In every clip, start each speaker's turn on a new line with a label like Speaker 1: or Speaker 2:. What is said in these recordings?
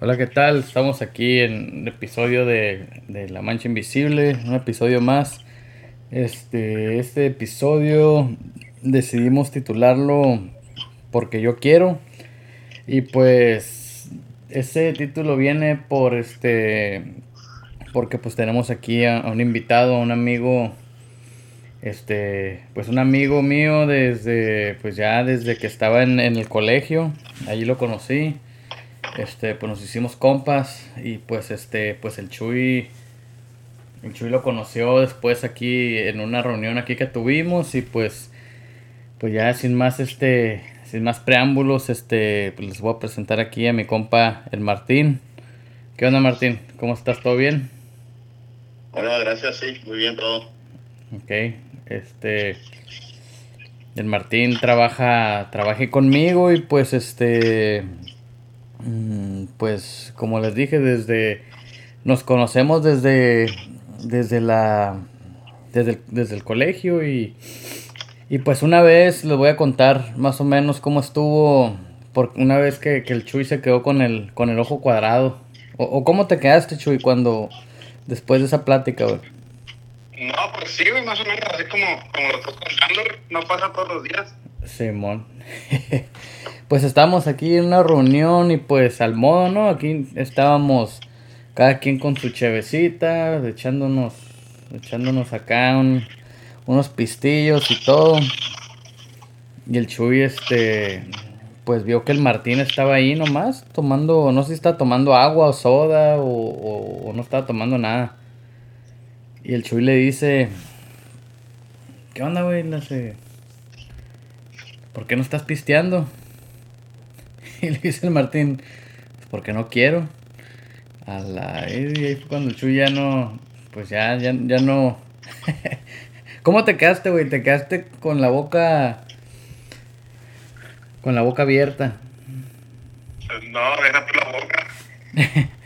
Speaker 1: Hola, ¿qué tal? Estamos aquí en un episodio de, de, La Mancha Invisible, un episodio más. Este, este episodio decidimos titularlo Porque yo quiero. Y pues ese título viene por este porque pues tenemos aquí a, un invitado, a un amigo este, pues un amigo mío desde, pues ya desde que estaba en, en el colegio, allí lo conocí este, pues nos hicimos compas y pues este, pues el Chuy, el Chuy lo conoció después aquí en una reunión aquí que tuvimos y pues, pues ya sin más este, sin más preámbulos, este, pues les voy a presentar aquí a mi compa el Martín. ¿Qué onda Martín? ¿Cómo estás? ¿Todo bien?
Speaker 2: Hola, gracias, sí, muy bien todo.
Speaker 1: Ok, este, el Martín trabaja, trabaja conmigo y pues este, pues como les dije, desde nos conocemos desde desde la desde el, colegio y, y pues una vez les voy a contar más o menos cómo estuvo por una vez que, el Chuy se quedó con el con el ojo cuadrado o, cómo te quedaste Chuy cuando después de esa plática
Speaker 2: No, pues sí, más o menos así como, como lo estás contando, no pasa todos los días.
Speaker 1: Simón. pues estábamos aquí en una reunión y pues al modo, ¿no? Aquí estábamos cada quien con su chevecita, echándonos, echándonos acá unos pistillos y todo. Y el Chuy, este, pues vio que el Martín estaba ahí nomás, tomando, no sé si estaba tomando agua o soda o, no estaba tomando nada. Y el Chuy le dice, ¿qué onda, güey? ¿Por qué no estás pisteando? Y le dice el Martín, pues porque no quiero. A la... Y ahí fue cuando el Chuy ya no, pues ya, ya, ya no... ¿Cómo te quedaste, güey? ¿Te quedaste con la boca... con la boca abierta?
Speaker 2: No, era por la boca.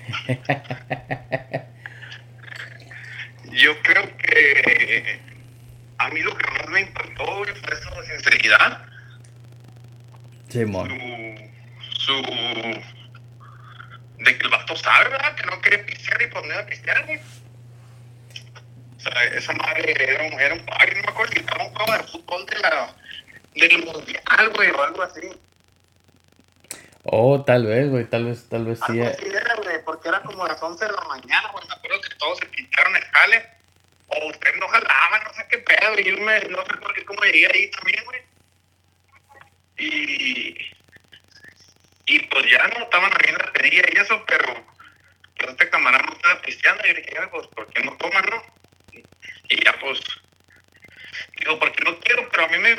Speaker 2: Yo creo que a mí lo que más me impactó fue esa sinceridad.
Speaker 1: Simón
Speaker 2: su de que el vato sabe, ¿verdad? Que no quiere pistear y poner a pistear, güey. O sea, esa madre era un, era un padre, no me acuerdo si estaba un juego de fútbol de la, del mundial, güey, o algo así.
Speaker 1: Oh, tal vez, güey, tal vez, tal vez
Speaker 2: sí. Algo así era, güey, porque era como las 11 de la mañana, güey, me acuerdo que todos se pintaron el jale, o usted no jalaba, no sé qué pedo, y yo me, no sé por qué, cómo llegué ahí también, güey. Y pues ya no estaban ahí en la pedilla y eso, pero, pero este camarada no estaba pisteando. Y yo dije, pues, ¿por no toman, no? Y ya, pues, digo, porque no quiero, pero a mí me,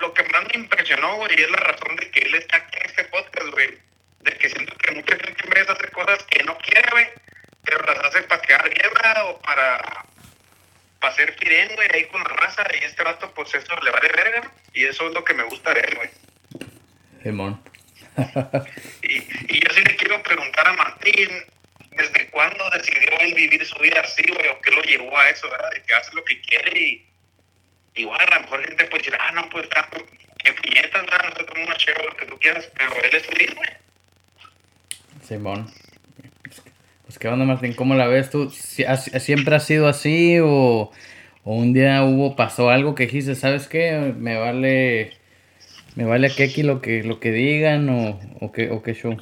Speaker 2: lo que más me impresionó, güey, es la razón de que él está aquí en este podcast, güey. De que siento que mucha gente en vez de hacer cosas que no quiere, güey, pero las hace para quedar bien, o para, para ser firen, güey, ahí con la raza. Y este rato, pues eso le vale verga, Y eso es lo que me gusta él, güey.
Speaker 1: Simón
Speaker 2: y, y, yo sí le quiero preguntar a Martín, ¿desde cuándo decidió él vivir su vida así, güey? ¿O qué lo llevó a eso, verdad? De que hace lo que quiere y igual a lo mejor gente puede decir, ah, no, pues, está, qué puñetas, ¿verdad? No sé, como una chévere, lo que tú quieras, pero él es feliz, güey.
Speaker 1: Simón. Pues, ¿qué onda, Martín? ¿Cómo la ves tú? ¿Siempre ha sido así o, o un día hubo, pasó algo que dijiste, ¿sabes qué? Me vale me vale a aquí lo que lo que digan o, o qué o qué show.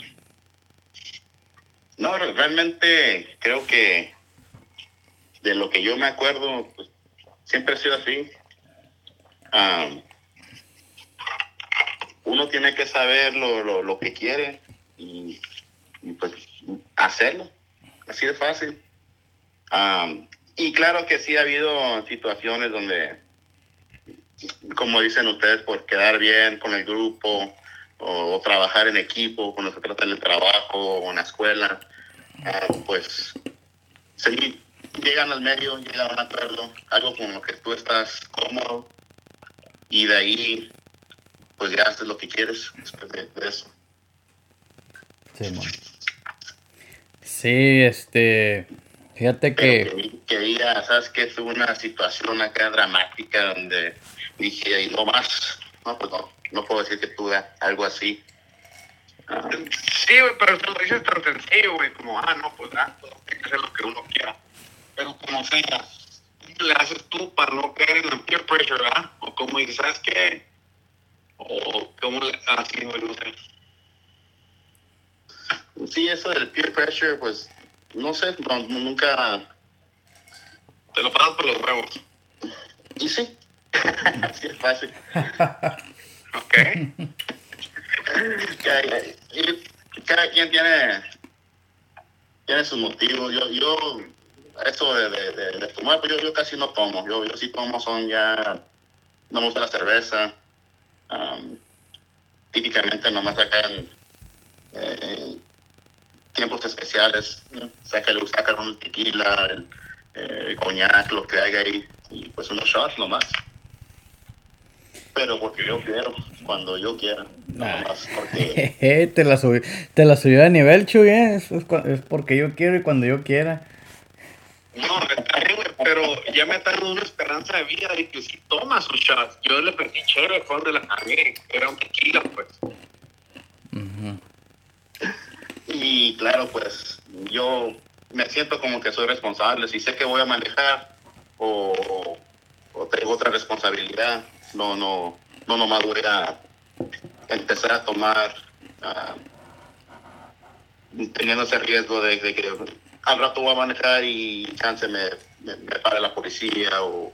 Speaker 2: No realmente creo que de lo que yo me acuerdo pues, siempre ha sido así. Uno tiene que saber lo, lo, lo que quiere y, pues hacerlo. Así de fácil. Y claro que sí ha habido situaciones donde como dicen ustedes, por quedar bien con el grupo o, trabajar en equipo cuando se trata del trabajo o en la escuela, ah, pues sí, llegan al medio, llegan a un acuerdo, algo con lo que tú estás cómodo y de ahí pues ya haces lo que quieres después de, eso.
Speaker 1: Sí, sí, este, fíjate que...
Speaker 2: Que, ya, sabes que es una situación acá dramática donde dije, y no más, no, pues no, no puedo decir que tuve algo así. Sí, güey, pero te lo dices tan sencillo, güey, como, ah, no, pues, ah, todo tiene que hacer lo que uno quiera. Pero como sea, ¿cómo le haces tú para no caer en el peer pressure, verdad? O como dices, ¿sabes qué? O cómo le así, güey, no sé. Sí, eso del peer pressure, pues, no sé, no, nunca... Te lo pasas por los huevos. Y sí, así es fácil. ok. cada, cada quien tiene, tiene sus motivos. Yo, yo eso de, de, de, tomar, pues yo, yo, casi no tomo. Yo, yo sí tomo, son ya, no me gusta la cerveza. Um, típicamente nomás sacan eh, tiempos especiales, sacan, sacan un tequila, el, eh, el coñac, lo que haya ahí, y pues unos shots nomás. Pero porque yo quiero, cuando yo quiera. Nomás porque...
Speaker 1: te, la subí, te la subí a nivel, Chuy, ¿eh? es, es, porque yo quiero y cuando yo quiera.
Speaker 2: No, pero ya me está dando una esperanza de vida de que si toma sus shots. Yo le perdí chévere fue de la cagué, era un tequila, pues. Y claro, pues yo me siento como que soy responsable. Si sé que voy a manejar o, o tengo otra responsabilidad, no, no, no nomás voy a empezar a tomar uh, teniendo ese riesgo de, de, que al rato voy a manejar y chance me, me, me pare la policía o,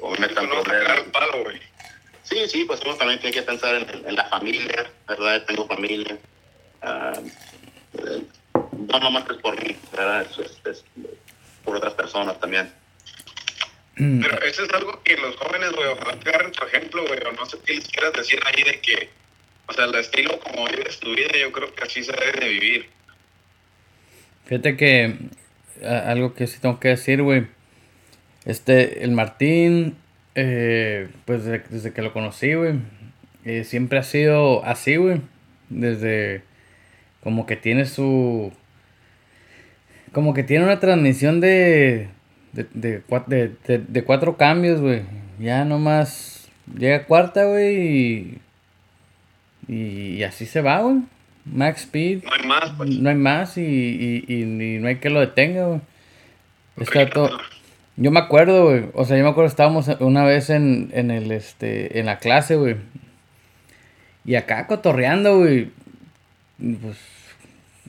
Speaker 2: o me metan no problemas. Sí, sí, pues uno también tiene que pensar en, en la familia, ¿verdad? Tengo familia. Uh, no nomás es por mí, ¿verdad? Es, es, es por otras personas también. Pero eso es algo que los jóvenes, güey, ojalá te agarren tu ejemplo, güey, o no sé qué les quieras decir ahí de que, o sea, el estilo como vives tu vida, yo creo que así se debe de vivir.
Speaker 1: Fíjate que algo que sí tengo que decir, güey, este, el Martín, eh, pues desde, desde, que lo conocí, güey, eh, siempre ha sido así, güey, desde como que tiene su, como que tiene una transmisión de de, de, de, de cuatro cambios, güey. Ya nomás llega cuarta, güey, y, y, así se va, güey. Max Speed.
Speaker 2: No hay más, pues.
Speaker 1: No hay más y, y, y, y no hay que lo detenga, güey. Está todo... Yo me acuerdo, güey. O sea, yo me acuerdo estábamos una vez en, en el este en la clase, güey. Y acá cotorreando, güey. Pues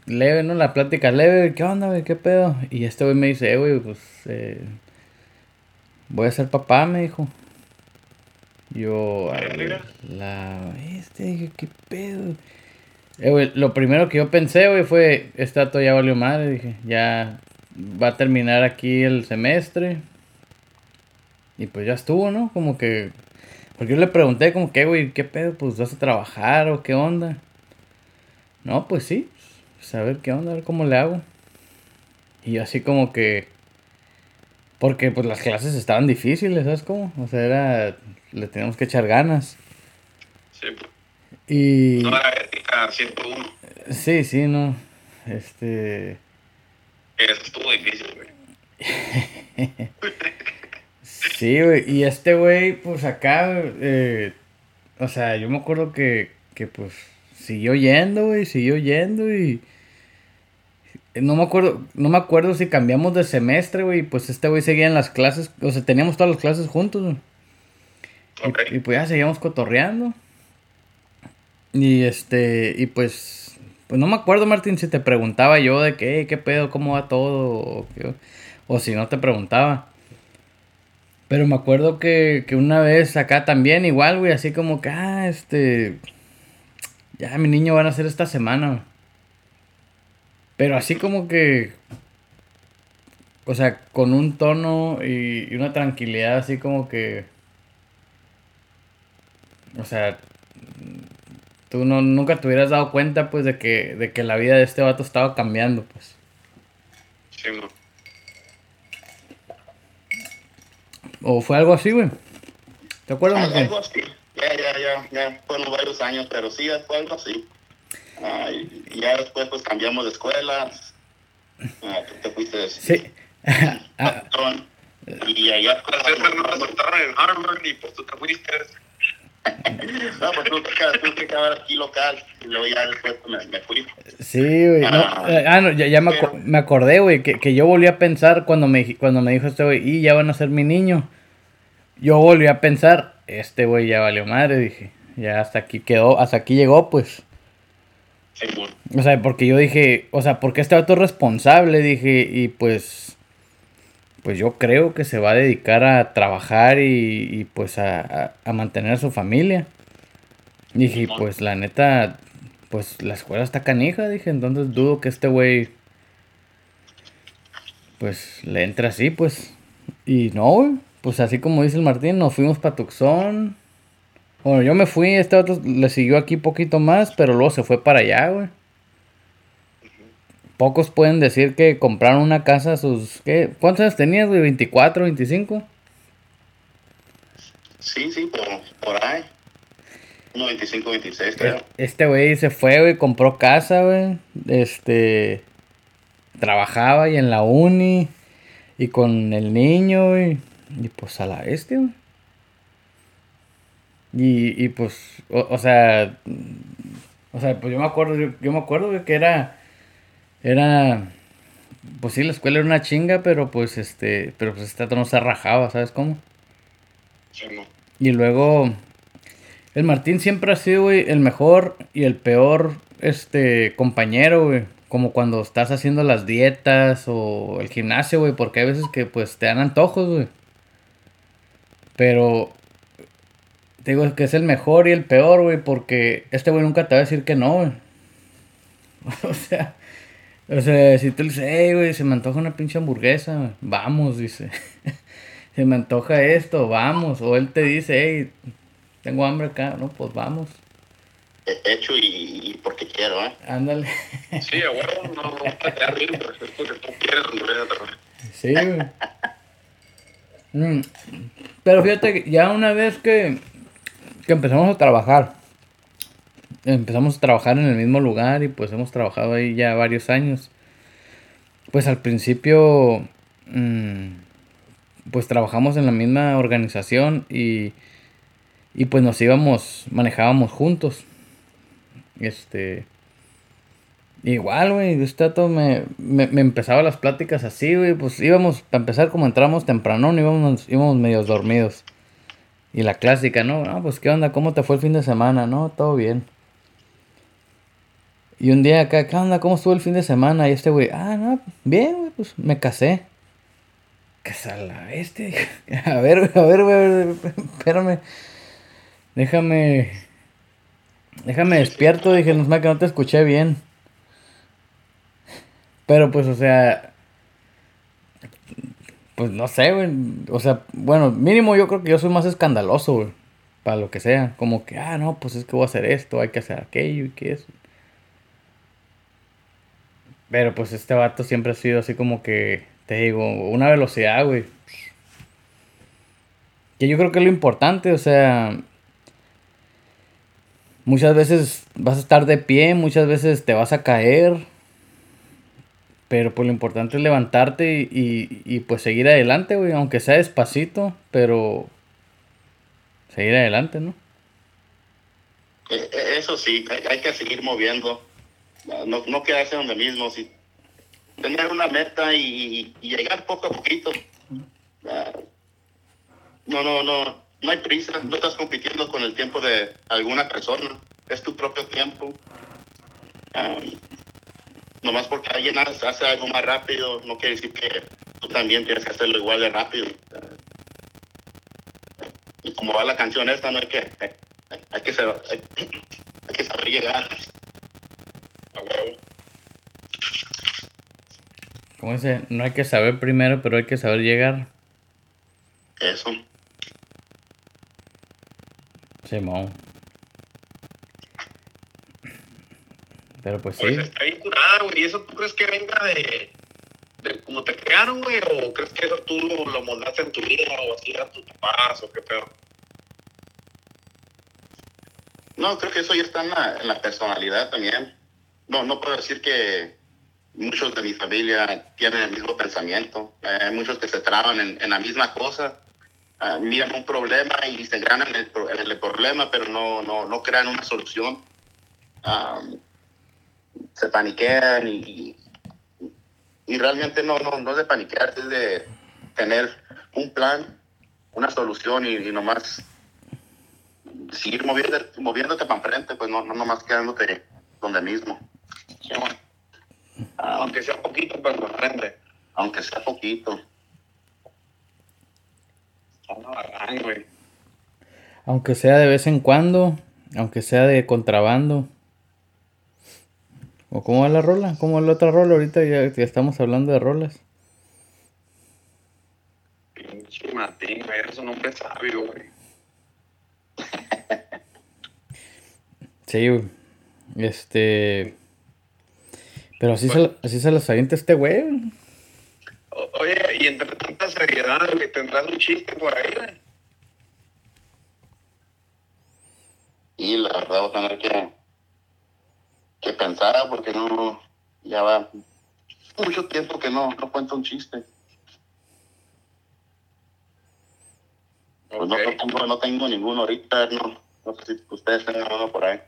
Speaker 1: leve, ¿no? La plática leve, ¿qué onda, güey? ¿Qué pedo? Y este güey me dice, eh, güey, pues eh, voy a ser papá, me dijo. Yo, a ver, la este, dije, ¿qué pedo? Eh, güey, lo primero que yo pensé, güey, fue, este dato ya valió madre, dije, ya va a terminar aquí el semestre. Y pues ya estuvo, ¿no? Como que, porque yo le pregunté, como que, güey, ¿qué pedo? Pues vas a trabajar o qué onda. No, pues sí, pues a ver qué onda, a ver cómo le hago. Y así como que... Porque pues las clases estaban difíciles, ¿sabes cómo? O sea, era... Le teníamos que echar ganas.
Speaker 2: Sí.
Speaker 1: Y...
Speaker 2: No era ética 101.
Speaker 1: Sí, sí, no. Este...
Speaker 2: Eso estuvo difícil, güey.
Speaker 1: sí, güey. Y este güey, pues acá... Eh, o sea, yo me acuerdo que, que pues siguió yendo, güey, siguió yendo y no me acuerdo, no me acuerdo si cambiamos de semestre, güey, pues este güey seguía en las clases, o sea, teníamos todas las clases juntos, güey.
Speaker 2: Okay.
Speaker 1: Y, y, pues ya seguíamos cotorreando. Y este, y pues, pues no me acuerdo, Martín, si te preguntaba yo de qué, qué pedo, cómo va todo, o, qué, o si no te preguntaba. Pero me acuerdo que, que una vez acá también, igual, güey, así como que, ah, este, ya mi niño van a hacer esta semana. Pero así como que. O sea, con un tono y, y, una tranquilidad así como que. O sea. Tú no, nunca te hubieras dado cuenta, pues, de que, de que la vida de este vato estaba cambiando, pues.
Speaker 2: Sí, no.
Speaker 1: ¿O fue algo así, güey? ¿Te acuerdas,
Speaker 2: algo así. Ya, ya, ya, ya. Fueron varios años, pero sí, fue algo así. Ah, y, ya después pues cambiamos de escuela. Ah, tú te fuiste
Speaker 1: sí.
Speaker 2: y allá pues, no resultaron en Harvard y pues tú te fuiste. no, pues tú, tú te quedabas aquí local y luego ya después me, me fui.
Speaker 1: Sí, güey. No, ah, ah no, ya, ya me, me, acordé, güey, que, que, yo volví a pensar cuando me, cuando me dijo este güey, y ya van a ser mi niño. Yo volví a pensar, este güey ya valió madre, dije. Ya hasta aquí quedó, hasta aquí llegó, pues. O sea, porque yo dije, o sea, porque este vato es responsable, dije, y pues, pues yo creo que se va a dedicar a trabajar y, pues a, mantener a su familia. Dije, pues la neta, pues la escuela está canija, dije, entonces dudo que este güey, pues le entre así, pues. Y no, pues así como dice el Martín, nos fuimos para Tucson, bueno, yo me fui, este otro le siguió aquí poquito más, pero luego se fue para allá, güey. Pocos pueden decir que compraron una casa a sus... ¿qué? ¿Cuántos años tenías, güey? ¿24, 25?
Speaker 2: Sí, sí, por, por ahí. 25, 26, creo.
Speaker 1: Este güey se fue, güey, compró casa, güey. Este... Trabajaba y en la uni. Y con el niño, güey. Y pues a la este, güey. Y, y pues, o, sea, o sea, pues yo me acuerdo, yo, me acuerdo que era, era, pues sí, la escuela era una chinga, pero pues este, pero pues este no se rajaba, ¿sabes cómo? Y luego, el Martín siempre ha sido, güey, el mejor y el peor, este, compañero, güey. Como cuando estás haciendo las dietas o el gimnasio, güey, porque hay veces que pues te dan antojos, güey. Pero te digo que es el mejor y el peor, güey, porque este güey nunca te va a decir que no, güey. o sea, o sea, si tú le dices, hey, güey, se me antoja una pinche hamburguesa, vamos, dice. se me antoja esto, vamos. O él te dice, hey, tengo hambre acá, no, pues vamos.
Speaker 2: Hecho y, porque quiero, ¿eh?
Speaker 1: Ándale.
Speaker 2: sí, bueno, no, no te pero es porque tú quieres
Speaker 1: Sí, güey. Mm. Pero fíjate ya una vez que que empezamos a trabajar. Empezamos a trabajar en el mismo lugar y pues hemos trabajado ahí ya varios años. Pues al principio, mm, pues trabajamos en la misma organización y, y pues nos íbamos, manejábamos juntos. Este, igual, güey, este me, me, me, empezaba las pláticas así, güey, pues íbamos, para empezar como entramos temprano, íbamos, íbamos medio dormidos. Y la clásica, ¿no? No, pues qué onda, ¿cómo te fue el fin de semana? No, todo bien. Y un día acá, ¿qué onda? ¿Cómo estuvo el fin de semana? Y este güey, ah, no, bien, güey, pues me casé. ¿Qué sala este? A ver, a ver, güey, espérame. Déjame. Déjame despierto, dije, no que no te escuché bien. Pero pues, o sea, pues no sé, güey. O sea, bueno, mínimo yo creo que yo soy más escandaloso, güey. Para lo que sea. Como que, ah, no, pues es que voy a hacer esto, hay que hacer aquello y que eso. Pero pues este vato siempre ha sido así como que, te digo, una velocidad, güey. Que yo creo que es lo importante, o sea, muchas veces vas a estar de pie, muchas veces te vas a caer, pero pues lo importante es levantarte y, y, pues seguir adelante, güey. Aunque sea despacito, pero seguir adelante, ¿no?
Speaker 2: Eh, eh, eso sí, hay, que seguir moviendo. No, no quedarse donde mismo. Sí. Tener una meta y, llegar poco a poquito. No, no, no. No hay prisa. No estás compitiendo con el tiempo de alguna persona. Es tu propio tiempo. Ah, nomás porque alguien hace algo más rápido, no quiere decir que tú también tienes que hacerlo igual de rápido. Y como va la canción esta, no hay que, hay, que, saber, hay, que saber llegar. A huevo.
Speaker 1: ¿Cómo dice? No hay que saber primero, pero hay que saber llegar.
Speaker 2: Eso.
Speaker 1: Simón. Pero pues,
Speaker 2: pues
Speaker 1: sí.
Speaker 2: está bien curada, güey. ¿Y eso tú crees que venga de, de cómo te crearon, güey? ¿O crees que eso tú lo, lo moldaste en tu vida o así eran tus papás o qué peor? No, creo que eso ya está en la, en la personalidad también. No, no puedo decir que muchos de mi familia tienen el mismo pensamiento. Hay muchos que se traban en, en la misma cosa. ah, miran un problema y se ganan en el, en el problema, pero no, no, no crean una solución. Ah, se paniquean y, y realmente no, no, no es de paniquear, es de tener un plan, una solución y, y nomás seguir moviéndote, moviéndote para enfrente, pues no, no nomás quedándote donde mismo.
Speaker 3: Aunque sea poquito, pues para enfrente.
Speaker 2: Aunque sea poquito.
Speaker 1: Aunque sea de vez en cuando, aunque sea de contrabando. ¿O cómo va la rola? ¿Cómo va la otra rola? Ahorita ya, ya estamos hablando de rolas.
Speaker 3: Pinche Martín, güey, eres un hombre sabio, güey.
Speaker 1: Sí, güey. Este. Pero así, se, así se los avienta este güey.
Speaker 3: Oye, y entre tanta seriedad, güey, tendrás un chiste por ahí, güey.
Speaker 2: Y la verdad voy a tener que, que pensar porque no, ya va mucho tiempo que no, no cuento un chiste. Pues no, tengo, no tengo ninguno ahorita, no, no sé si ustedes tengan uno por ahí.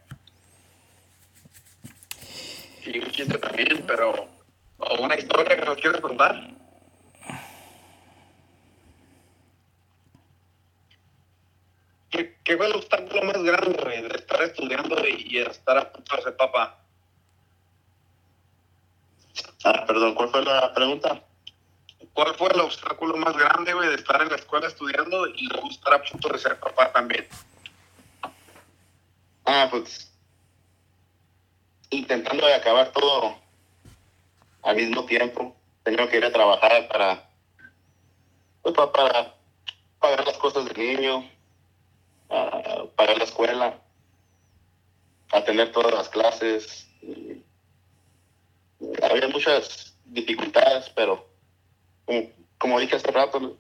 Speaker 3: Y un chiste también, pero. O una historia que nos quieres contar. ¿Qué, qué fue el obstáculo más grande, de estar estudiando y, y estar a punto de ser papá?
Speaker 2: Ah, perdón, ¿cuál fue la pregunta?
Speaker 3: ¿Cuál fue el obstáculo más grande, güey, de estar en la escuela estudiando y luego estar a punto de ser papá también?
Speaker 2: Ah, pues intentando de acabar todo al mismo tiempo. Tengo que ir a trabajar para, pues, pa- para pagar las cosas del niño, ah, pagar la escuela, atender todas las clases. y- había muchas dificultades, pero como, dije hace rato,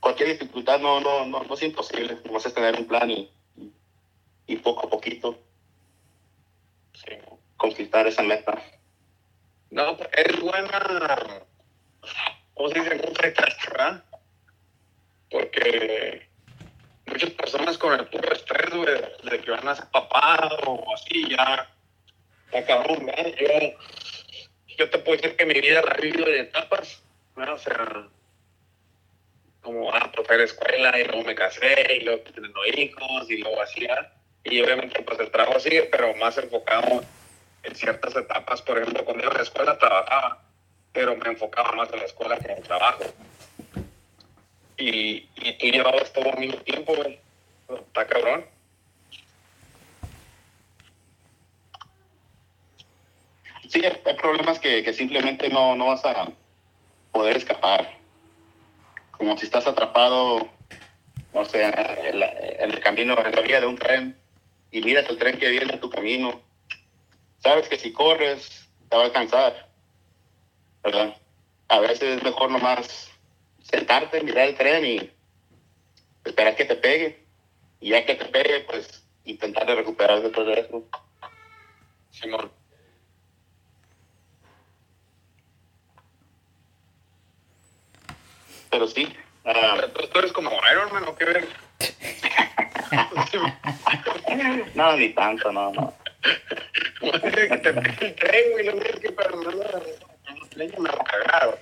Speaker 2: cualquier dificultad no, no, no, no es imposible. Nomás es tener un plan y, poco a poquito
Speaker 3: Sí.
Speaker 2: conquistar esa meta.
Speaker 3: No, es buena, ¿cómo se dice? Multitask, ¿verdad? Porque muchas personas con el puro estrés, de que van a ser papá o así, ya, ya cabrón, yo te puedo decir que mi vida la vivido en etapas, ¿verdad? O sea, como, ah, pues la escuela y luego me casé y luego teniendo hijos y luego ¿verdad? Y obviamente pues el trabajo sigue, pero más enfocado en ciertas etapas, por ejemplo, cuando iba a la escuela trabajaba, pero me enfocaba más en la escuela que en el trabajo. Y, y tú llevabas todo al mismo tiempo, güey. Está cabrón.
Speaker 2: Sí, hay problemas que, que simplemente no, no vas a poder escapar. Como si estás atrapado, no sé, en, el camino, en la vía de un tren, y miras el tren que viene en tu camino. Sabes que si corres, te va a alcanzar, ¿verdad? A veces es mejor nomás sentarte, mirar el tren y esperar que te pegue. Y ya que te pegue, pues intentar de recuperar después de eso.
Speaker 3: Simón.
Speaker 2: Pero sí, ah,
Speaker 3: tú, eres como Iron Man, ¿o qué ver?
Speaker 2: no, ni tanto, no, no.
Speaker 3: que te pegue el tren, güey, no tienes que perder el tren me lo cagaron.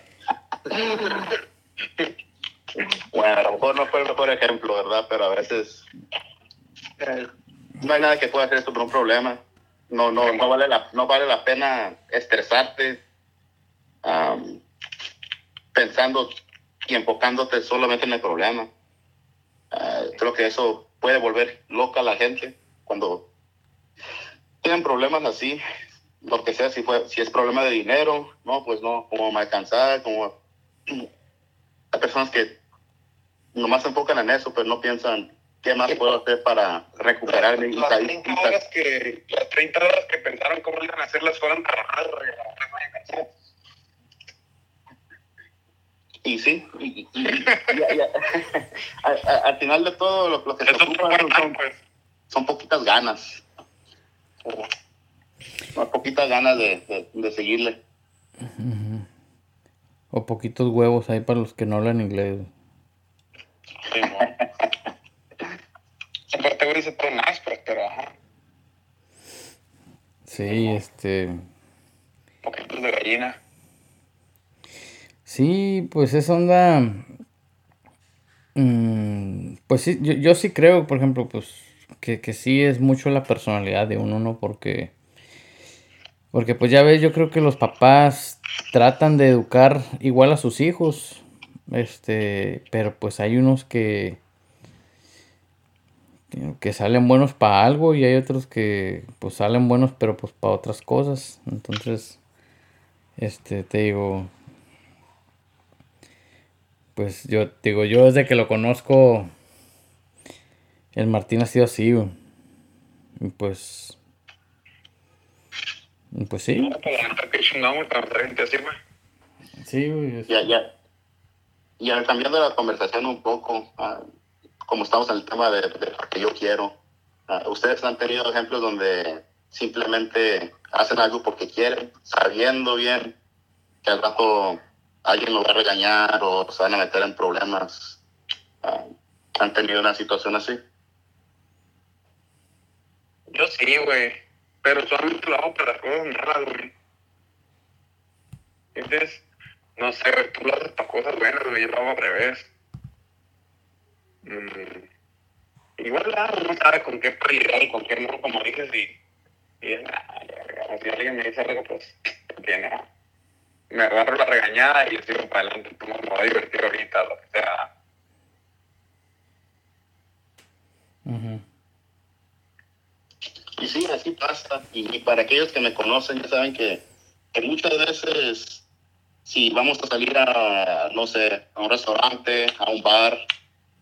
Speaker 2: Bueno, a lo mejor no fue el mejor ejemplo, ¿verdad? Pero a veces eh, no hay nada que pueda hacer sobre un problema. No, no, no vale la, no vale la pena estresarte am, pensando y enfocándote solamente en el problema. Ah, creo que eso puede volver loca a la gente cuando tienen problemas así, lo que sea, si fue, si es problema de dinero, no, pues no, como me alcanzar, como hay personas que nomás se enfocan en eso, pero no piensan qué más puedo hacer para recuperarme y
Speaker 3: las. 30 horas que, las 30 horas que pensaron cómo iban a hacer las fueron
Speaker 2: Y sí, y, y- y- y- y- a- a- al final de todo lo, lo que se ocupa son, son-
Speaker 3: pues.
Speaker 2: son poquitas ganas. Son poquitas ganas de, de- de seguirle.
Speaker 1: O poquitos huevos ahí para los que no hablan inglés.
Speaker 3: Sí, no. Aparte, güey, se pues, pero ajá.
Speaker 1: Sí, este.
Speaker 3: Poquitos de gallina.
Speaker 1: Sí, pues es onda. mm, pues sí, yo, yo sí creo, por ejemplo, pues que, que sí es mucho la personalidad de uno, ¿no? Porque. Porque pues ya ves, yo creo que los papás tratan de educar igual a sus hijos. Este, pero pues hay unos que que salen buenos para algo y hay otros que pues salen buenos pero pues para otras cosas. Entonces, este, te digo, pues yo digo, yo desde que lo conozco, el Martín ha sido así, güey. Y pues, pues sí,
Speaker 3: No, pues,
Speaker 1: sí, güey.
Speaker 2: Ya, ya. Ya cambiando la conversación un poco, ah, como estamos en el tema de, de lo que yo quiero, ah, ustedes han tenido ejemplos donde simplemente hacen algo porque quieren, sabiendo bien que al rato alguien lo va a regañar o se van a meter en problemas. Ah, ¿Han tenido una situación así?
Speaker 3: Yo sí, güey. Pero solamente lo hago para las cosas malas, güey. ¿Entiendes? No sé, güey, tú lo haces para cosas buenas, güey. Yo lo hago al revés. Mm. Igual la uno sabe con qué prioridad y con qué no, como dices, y, y es, ah, si alguien me dice algo, pues, tiene. Me agarro la regañada y sigo para adelante, como me voy a divertir ahorita, lo que sea.
Speaker 1: Ujú.
Speaker 2: Y sí, así pasa. Y, para aquellos que me conocen, ya saben que, que muchas veces, si vamos a salir a, no sé, a un restaurante, a un bar,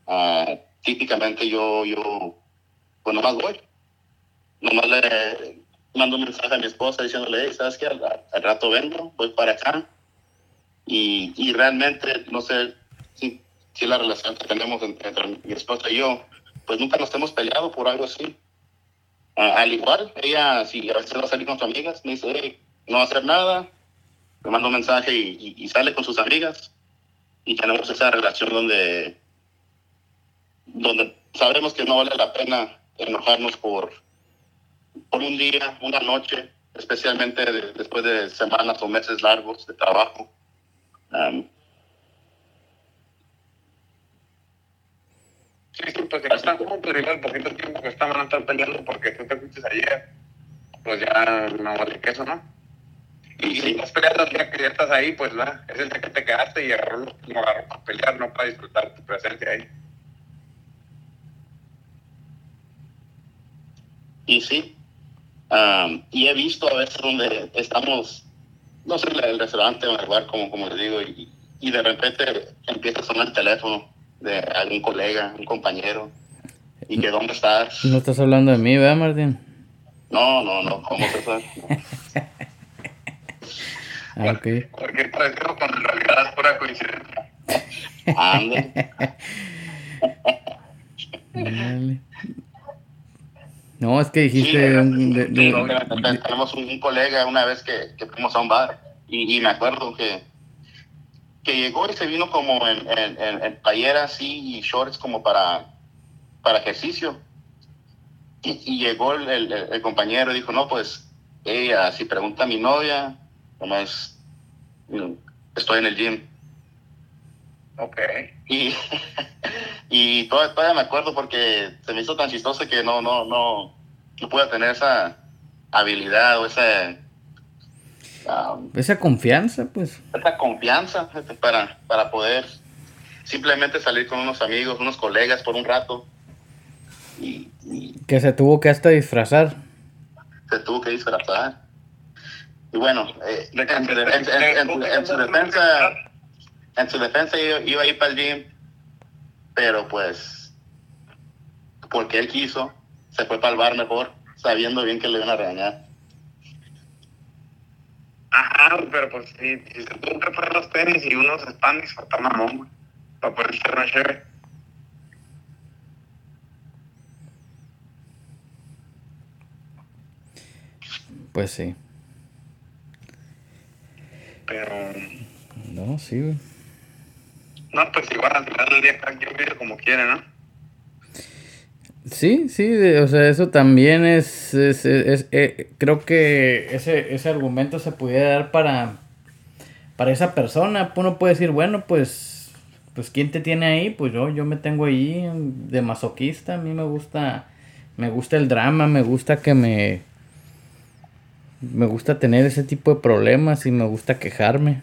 Speaker 2: ah, típicamente yo, yo, pues nomás voy. Nomás le mando un mensaje a mi esposa diciéndole, hey, ¿sabes qué? Al, rato vengo, voy para acá. Y, y realmente, no sé si, si la relación que tenemos entre, mi esposa y yo, pues nunca nos hemos peleado por algo así. Al igual, ella, si a veces va a salir con sus amigas, me dice, hey, no va a hacer nada, me manda un mensaje y, y- sale con sus amigas. Y tenemos esa relación donde, donde sabemos que no vale la pena enojarnos por, por un día, una noche, especialmente de- después de semanas o meses largos de trabajo. Um,
Speaker 3: Sí, sí, pues no están juntos, igual el poquito tiempo que estaban a estar peleando porque tú te fuiste ayer, pues ya no vale queso, ¿no? Y si estás peleando el día que ya estás ahí, pues va, es el día que te quedaste y agarró, lo agarró para pelear, no para disfrutar tu presencia ahí.
Speaker 2: Y sí, am, y he visto a veces donde estamos, no sé, en el restaurante o en el bar, como, como les digo, y, y de repente empieza a sonar el teléfono de algún colega, un compañero, y que dónde estás.
Speaker 1: No estás hablando de mí, ¿verdad, Martín?
Speaker 2: No, no, no, ¿cómo te sabes?
Speaker 1: Ah, ok.
Speaker 3: Cualquier con realidad es pura coincidencia.
Speaker 2: Ande.
Speaker 1: Dale. No, es que dijiste
Speaker 2: Sí,
Speaker 1: de un- de- de-
Speaker 2: tenemos un, un colega una vez que, que fuimos a un bar y, y me acuerdo que, que llegó y se vino como en, en, en, en playera así y shorts como para, para ejercicio. Y, y llegó el, el- el compañero y dijo, no, pues ella, si pregunta a mi novia, nomás mm, estoy en el gym.
Speaker 3: Ok.
Speaker 2: Y, y todavía, todavía me acuerdo porque se me hizo tan chistoso que no, no, no, no pude tener esa habilidad o esa, um,
Speaker 1: esa confianza, pues.
Speaker 2: esa confianza para, para poder simplemente salir con unos amigos, unos colegas por un rato. Y, y
Speaker 1: Que se tuvo que hasta disfrazar.
Speaker 2: se tuvo que disfrazar. Y bueno, eh, en su defensa, en su defensa yo iba a ir para el gym, pero pues, porque él quiso, se fue para el bar mejor, sabiendo bien que le iban a regañar.
Speaker 3: Ajá, pero pues si, si se tuvo que poner los tenis y unos spandex, está mamón, güey. Para poder ser una chévere.
Speaker 1: Pues sí.
Speaker 3: Pero
Speaker 1: No, sí, güey.
Speaker 3: No, pues igual al final del día cada quien vive como quiere, ¿no?
Speaker 1: Sí, sí, o sea, eso también es, es, es- es- eh, creo que ese, ese argumento se pudiera dar para, para esa persona. Uno puede decir, bueno, pues, pues, ¿quién te tiene ahí? Pues yo, yo me tengo ahí de masoquista, a mí me gusta, me gusta el drama, me gusta que me, me gusta tener ese tipo de problemas y me gusta quejarme.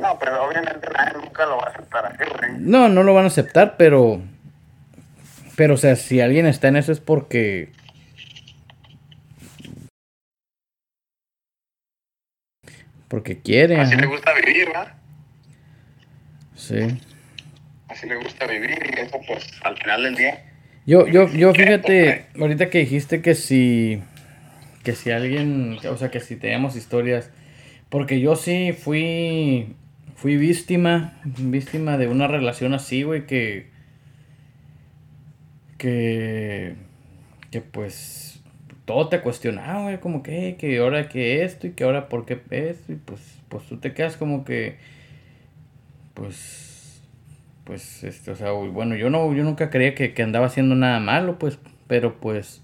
Speaker 3: No, pero obviamente nadie nunca lo va a aceptar así, güey.
Speaker 1: No, no lo van a aceptar, pero. Pero, o sea, si alguien está en eso es porque. Porque quiere.
Speaker 3: Así
Speaker 1: ajá.
Speaker 3: le gusta vivir, ¿verdad?
Speaker 1: Sí.
Speaker 3: Así le gusta vivir y eso pues al final del día.
Speaker 1: Yo, yo, yo, fíjate, ahorita que dijiste que si. Que si alguien. O sea, que si tenemos historias. Porque yo sí fui. Fui víctima. Víctima de una relación así, güey, que. Que. Que pues. Todo te cuestionaba, güey, como que, que ahora que esto y que ahora por qué esto. Y pues, pues tú te quedas como que. Pues pues este, o sea, bueno, yo no, yo nunca creía que, que andaba haciendo nada malo, pues, pero pues,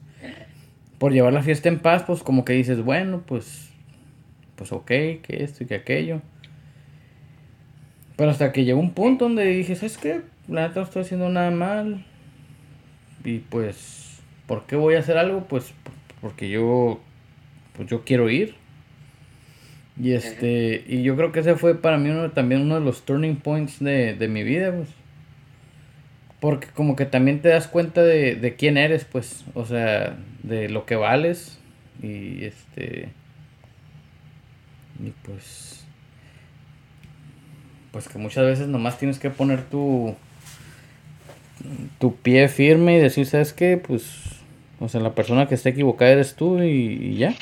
Speaker 1: por llevar la fiesta en paz, pues como que dices, bueno, pues, pues ok, que esto y que aquello. Pero hasta que llegó un punto donde dije, ¿sabes qué? La neta no estoy haciendo nada mal. Y pues, ¿por qué voy a hacer algo? Pues porque yo, pues yo quiero ir. Y este, y yo creo que ese fue para mí uno, también uno de los turning points de, de mi vida, pues. Porque como que también te das cuenta de, de quién eres, pues. O sea, de lo que vales. Y este. Y pues. Pues que muchas veces nomás tienes que poner tu. Tu pie firme y decir, ¿sabes qué? Pues. O sea, la persona que está equivocada eres tú y, y ya.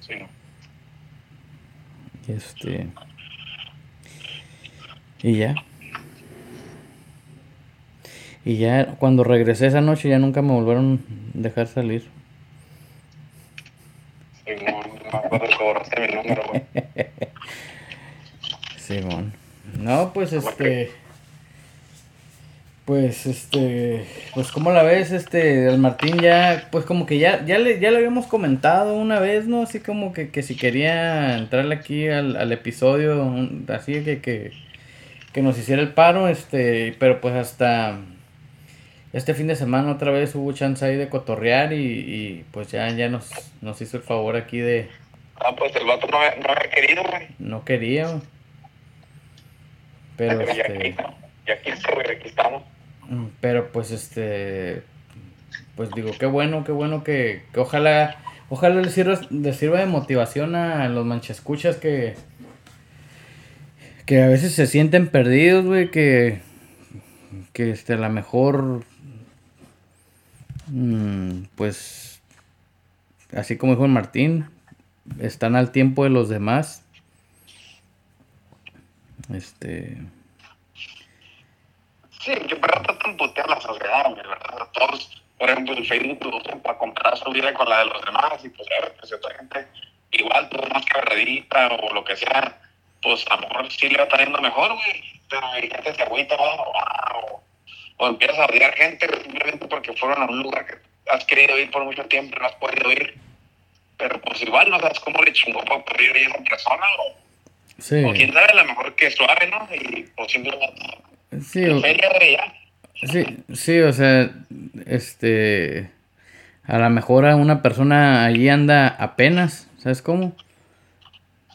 Speaker 3: Sí, ¿no?
Speaker 1: Este. Y ya. Y ya cuando regresé esa noche ya nunca me volvieron a dejar salir.
Speaker 3: Sí, no, no me acuerdo que borraste mi número, güey.
Speaker 1: Simón. No, pues este. Pues este. Pues como la ves, este. El Martín ya. Pues como que ya, ya le, ya le habíamos comentado una vez, ¿no? Así como que, que si quería entrarle aquí al, al episodio. así que, que. Que nos hiciera el paro, este. Pero pues hasta. Este fin de semana otra vez hubo chance ahí de cotorrear y, y pues ya, ya nos, nos hizo el favor aquí de.
Speaker 3: Ah, pues el vato no, no había querido, güey.
Speaker 1: No quería. güey. Pero
Speaker 3: ya aquí,
Speaker 1: este.
Speaker 3: ya aquí, güey, aquí estamos.
Speaker 1: Mm, Pero pues este. Pues digo, qué bueno, qué bueno que, que ojalá. Ojalá les sirva, les sirva de motivación a los manchescuchas que. Que a veces se sienten perdidos, güey. Que. Que este, a lo mejor. mm, pues. Así como dijo el Martín. Están al tiempo de los demás. Este.
Speaker 3: Sí, yo pero tratan putear la sociedad, ¿verdad? Todos, por ejemplo, el Facebook lo usan para comparar su vida con la de los demás y pues ver, pues otra gente igual tuvo más carrerita o lo que sea, pues a lo mejor sí le va estar yendo mejor, güey, pero hay gente que se agüita o, o, o empiezas a odiar gente simplemente porque fueron a un lugar que has querido ir por mucho tiempo y no has podido ir, pero pues igual no sabes cómo le chingó para poder ir a esa persona o,
Speaker 1: Sí.
Speaker 3: o quién sabe, a lo mejor que suave, ¿no? Y simplemente
Speaker 1: Sí, o-. Sí, sí, o sea, este, a lo mejor a una persona allí anda apenas, ¿sabes cómo?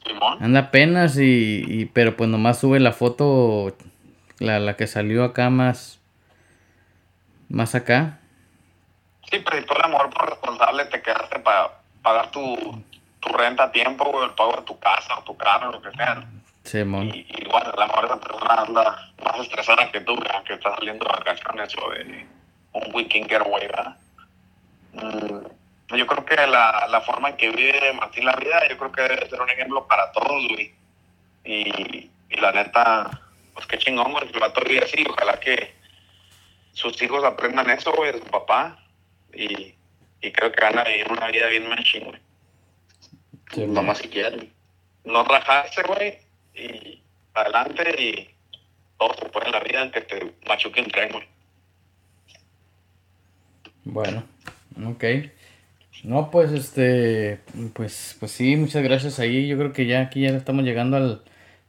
Speaker 3: Simón.
Speaker 1: Anda apenas y, y pero pues nomás sube la foto, la, la que salió acá más, más acá.
Speaker 3: Sí, pero si tú a lo mejor por responsable te quedaste para pagar tu, tu renta a tiempo, o el pago de tu casa o tu carro, lo que sea. Y, y bueno, a lo mejor esa persona anda más estresada que tú, güey, aunque está saliendo de vacaciones o de un weekend getaway, ¿verdad? Mm, yo creo que la, la forma en que vive Martín la vida, yo creo que debe ser un ejemplo para todos, güey. Y, y la neta, pues qué chingón, güey, que el vato vive así. Ojalá que sus hijos aprendan eso, güey, de su papá. Y, y creo que van a vivir una vida bien machín, güey.
Speaker 1: Simón.
Speaker 2: Nomás si quieren.
Speaker 3: No rajarse, güey, y adelante y todo se puede en la vida aunque te machuque un tren, güey.
Speaker 1: Bueno, ok. No, pues este, pues, pues sí, muchas gracias ahí. Yo creo que ya aquí ya estamos llegando al,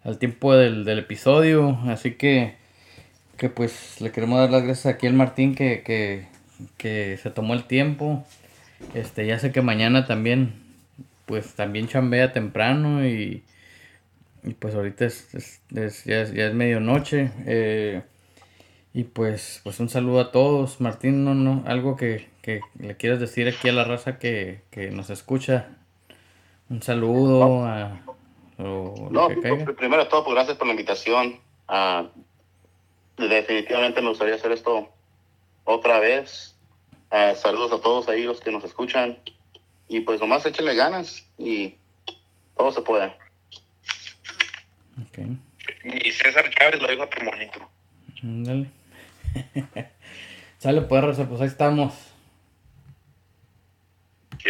Speaker 1: al tiempo del, del episodio, así que, que pues le queremos dar las gracias aquí al Martín que, que, que se tomó el tiempo. Este, ya sé que mañana también, pues también chambea temprano y, y pues ahorita es, es- es- ya, es, ya es medianoche. eh, y pues, pues un saludo a todos. Martín, no, no, algo que, que le quieras decir aquí a la raza que, que nos escucha. Un saludo a, o lo
Speaker 2: No,
Speaker 1: que caiga.
Speaker 2: pues, primero de todo, pues gracias por la invitación. Ah, definitivamente me gustaría hacer esto otra vez. Ah, saludos a todos ahí los que nos escuchan. Y pues nomás échenle ganas y todo se puede.
Speaker 1: Ok,
Speaker 3: Y César Chávez lo dijo tan bonito.
Speaker 1: ándale. Sale pues, pues ahí estamos.